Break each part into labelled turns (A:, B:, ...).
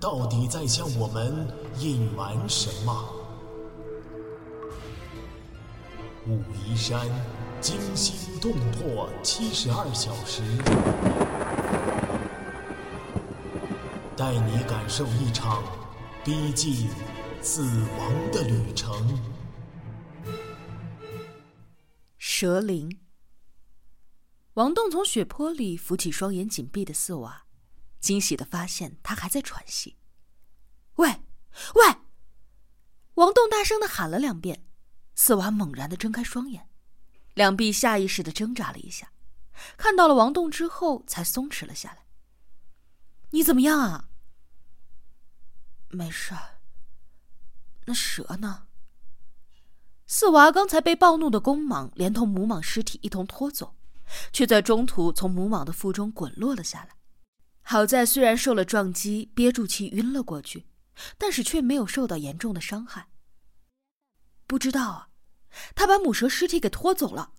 A: 到底在向我们隐瞒什么？武夷山惊心动魄七十二小时，带你感受一场逼近死亡的旅程。
B: 蛇灵。王栋从血泊里扶起双眼紧闭的四娃，惊喜的发现他还在喘息。喂，喂！王栋大声的喊了两遍，四娃猛然的睁开双眼，两臂下意识的挣扎了一下，看到了王栋之后才松弛了下来。你怎么样啊？
C: 没事。那蛇呢？
B: 四娃刚才被暴怒的公蟒连同母蟒尸体一同拖走，却在中途从母蟒的腹中滚落了下来。好在虽然受了撞击，憋住气晕了过去，但是却没有受到严重的伤害。不知道啊，他把母蛇尸体给拖走了，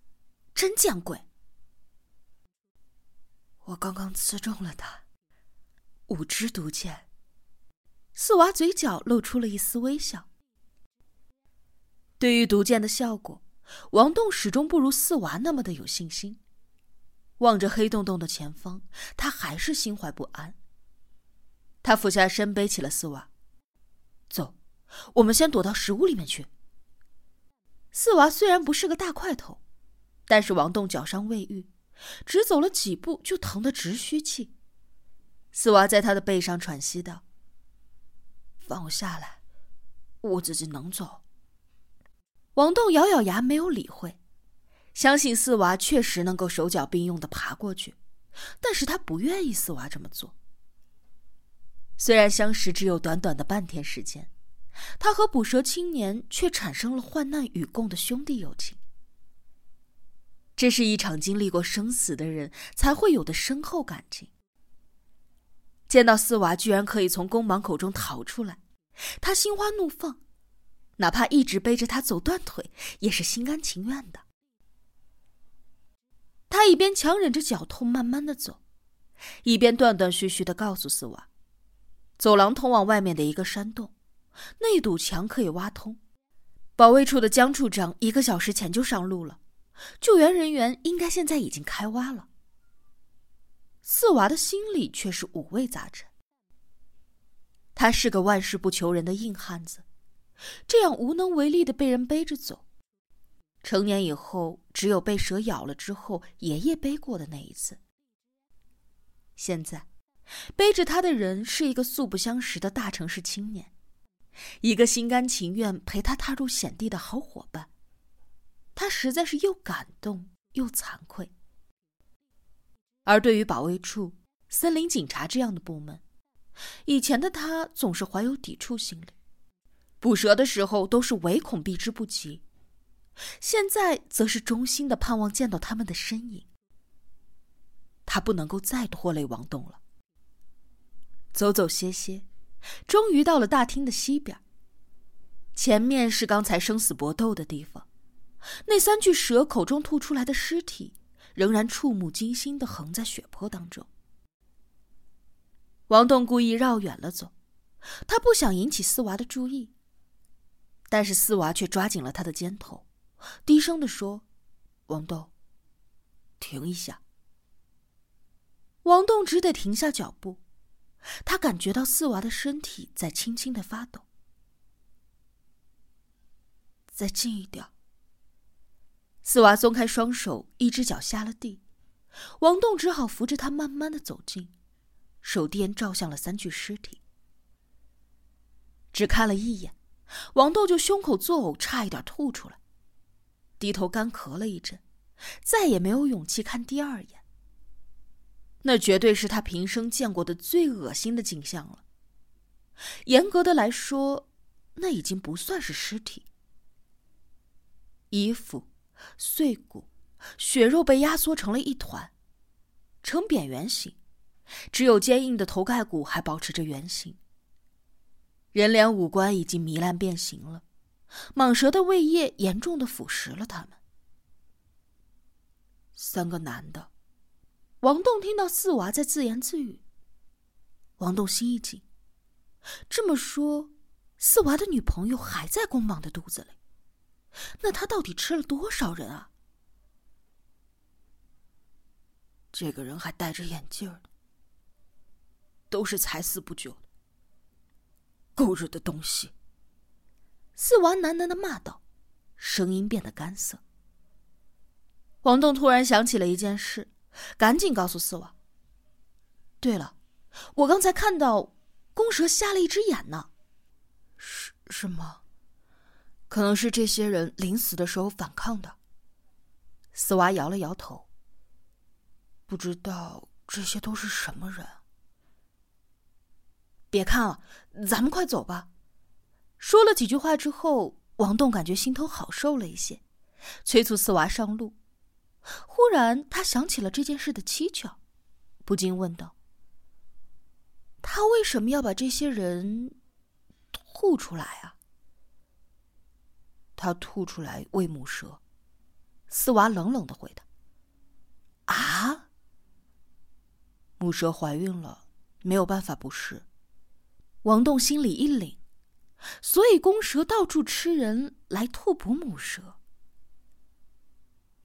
B: 真见鬼！
C: 我刚刚刺中了他，五支毒箭。
B: 四娃嘴角露出了一丝微笑。对于毒箭的效果，王栋始终不如四娃那么的有信心。望着黑洞洞的前方，他还是心怀不安。他俯下身背起了四娃，我们先躲到食物里面去。四娃虽然不是个大块头，但是王栋脚伤未愈，只走了几步就疼得直吁气。四娃在他的背上喘息道：“
C: 放我下来，我自己能走。”
B: 王栋咬咬牙，没有理会，相信四娃确实能够手脚并用的爬过去，但是他不愿意四娃这么做。虽然相识只有短短的半天时间，他和捕蛇青年却产生了患难与共的兄弟友情。这是一场经历过生死的人才会有的深厚感情。见到四娃居然可以从公蟒口中逃出来，他心花怒放。哪怕一直背着他走断腿，也是心甘情愿的。他一边强忍着脚痛慢慢的走，一边断断续续的告诉四娃：“走廊通往外面的一个山洞，那堵墙可以挖通。保卫处的江处长一个小时前就上路了，救援人员应该现在已经开挖了。”四娃的心里却是五味杂陈。他是个万事不求人的硬汉子。这样无能为力的被人背着走，成年以后只有被蛇咬了之后爷爷背过的那一次。现在，背着他的人是一个素不相识的大城市青年，一个心甘情愿陪他踏入险地的好伙伴。他实在是又感动又惭愧。而对于保卫处、森林警察这样的部门，以前的他总是怀有抵触心理。捕蛇的时候都是唯恐避之不及，现在则是衷心的盼望见到他们的身影。他不能够再拖累王栋了。走走歇歇，终于到了大厅的西边。前面是刚才生死搏斗的地方，那三具蛇口中吐出来的尸体，仍然触目惊心的横在血泊当中。王栋故意绕远了走，他不想引起四娃的注意。但是四娃却抓紧了他的肩头，低声的说：“王栋，停一下。”王栋只得停下脚步，他感觉到四娃的身体在轻轻的发抖。
C: 再近一点。
B: 四娃松开双手，一只脚下了地，王栋只好扶着他慢慢的走近，手电照向了三具尸体，只看了一眼。王栋就胸口作呕，差一点吐出来，低头干咳了一阵，再也没有勇气看第二眼。那绝对是他平生见过的最恶心的景象了。严格的来说，那已经不算是尸体。衣服、碎骨、血肉被压缩成了一团，呈扁圆形，只有坚硬的头盖骨还保持着圆形。人脸五官已经糜烂变形了，蟒蛇的胃液严重的腐蚀了他们。三个男的，王栋听到四娃在自言自语。王栋心一紧，这么说，四娃的女朋友还在公蟒的肚子里，那他到底吃了多少人啊？这个人还戴着眼镜呢，都是才死不久的。狗日的东西！四娃喃喃的骂道，声音变得干涩。王栋突然想起了一件事，赶紧告诉四娃：“对了，我刚才看到公蛇瞎了一只眼呢。”“是是吗？可能是这些人临死的时候反抗的。”四娃摇了摇头。不知道这些都是什么人。别看了，咱们快走吧。说了几句话之后，王栋感觉心头好受了一些，催促四娃上路。忽然，他想起了这件事的蹊跷，不禁问道：“他为什么要把这些人吐出来啊？”他吐出来喂母蛇。四娃冷冷的回答：“啊？母蛇怀孕了，没有办法不是。”王栋心里一凛，所以公蛇到处吃人来吐哺母蛇。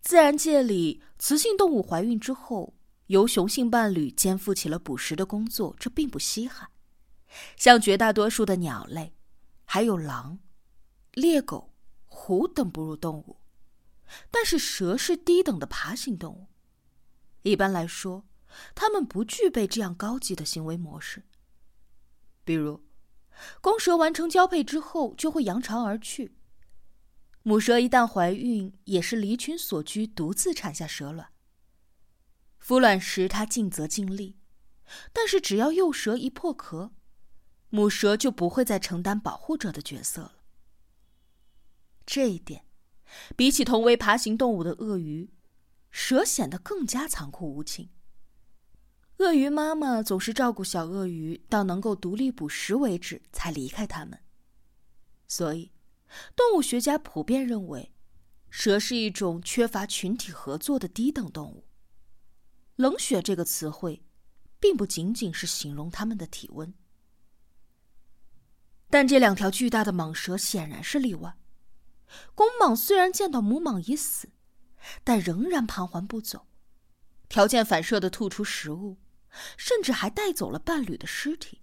B: 自然界里，雌性动物怀孕之后，由雄性伴侣肩负起了捕食的工作，这并不稀罕。像绝大多数的鸟类，还有狼、猎狗、虎等哺乳动物，但是蛇是低等的爬行动物。一般来说，它们不具备这样高级的行为模式。比如，公蛇完成交配之后就会扬长而去。母蛇一旦怀孕，也是离群所居，独自产下蛇卵。孵卵时，它尽责尽力，但是只要幼蛇一破壳，母蛇就不会再承担保护者的角色了。这一点，比起同为爬行动物的鳄鱼，蛇显得更加残酷无情。鳄鱼妈妈总是照顾小鳄鱼到能够独立捕食为止，才离开它们。所以，动物学家普遍认为，蛇是一种缺乏群体合作的低等动物。冷血这个词汇，并不仅仅是形容它们的体温。但这两条巨大的蟒蛇显然是例外。公蟒虽然见到母蟒已死，但仍然盘桓不走，条件反射的吐出食物。甚至还带走了伴侣的尸体。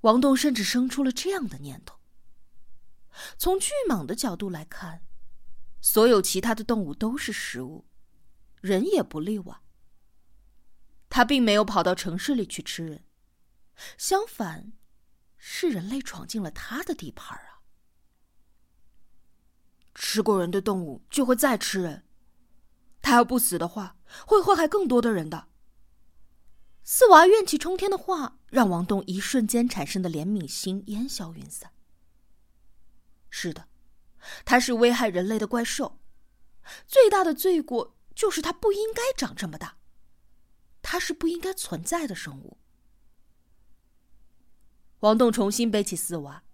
B: 王栋甚至生出了这样的念头：从巨蟒的角度来看，所有其他的动物都是食物，人也不例外。他并没有跑到城市里去吃人，相反，是人类闯进了他的地盘啊！吃过人的动物就会再吃人，他要不死的话，会祸害更多的人的。四娃怨气冲天的话，让王栋一瞬间产生的怜悯心烟消云散。是的，它是危害人类的怪兽，最大的罪过就是它不应该长这么大，它是不应该存在的生物。王栋重新背起四娃，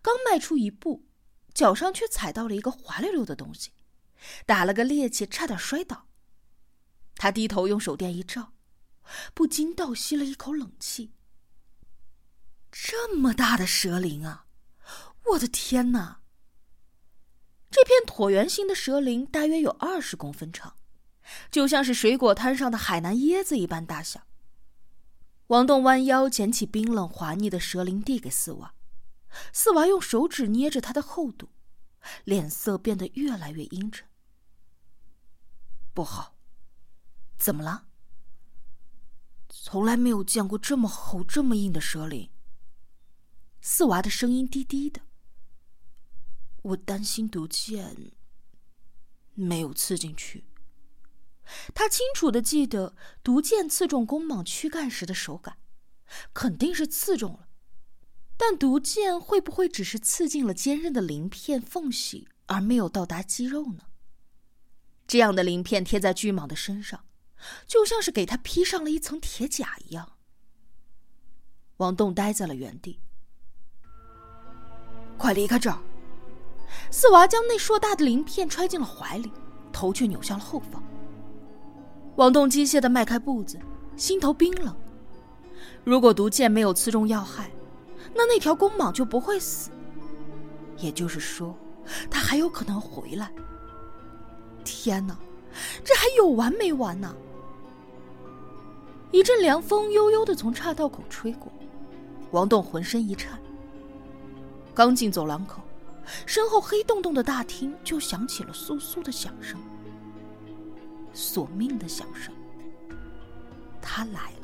B: 刚迈出一步，脚上却踩到了一个滑溜溜的东西，打了个趔趄，差点摔倒。他低头用手电一照。不禁倒吸了一口冷气。这么大的蛇灵啊！我的天哪！这片椭圆形的蛇鳞大约有二十公分长，就像是水果摊上的海南椰子一般大小。王栋弯腰捡起冰冷滑腻的蛇鳞，递给四娃。四娃用手指捏着它的厚度，脸色变得越来越阴沉。不好，怎么了？从来没有见过这么厚、这么硬的蛇鳞。四娃的声音低低的。我担心毒箭没有刺进去。他清楚的记得毒箭刺中公蟒躯干时的手感，肯定是刺中了。但毒箭会不会只是刺进了坚韧的鳞片缝隙，而没有到达肌肉呢？这样的鳞片贴在巨蟒的身上，就像是给它披上了一层铁甲一样。王栋呆在了原地。快离开这儿！四娃将那硕大的鳞片揣进了怀里，头却扭向了后方。王栋机械的迈开步子，心头冰冷。如果毒箭没有刺中要害，那那条公蟒就不会死。也就是说，它还有可能回来。天哪，这还有完没完呢？一阵凉风悠悠的从岔道口吹过，王栋浑身一颤。刚进走廊口，身后黑洞洞的大厅就响起了簌簌的响声。索命的响声，他来了。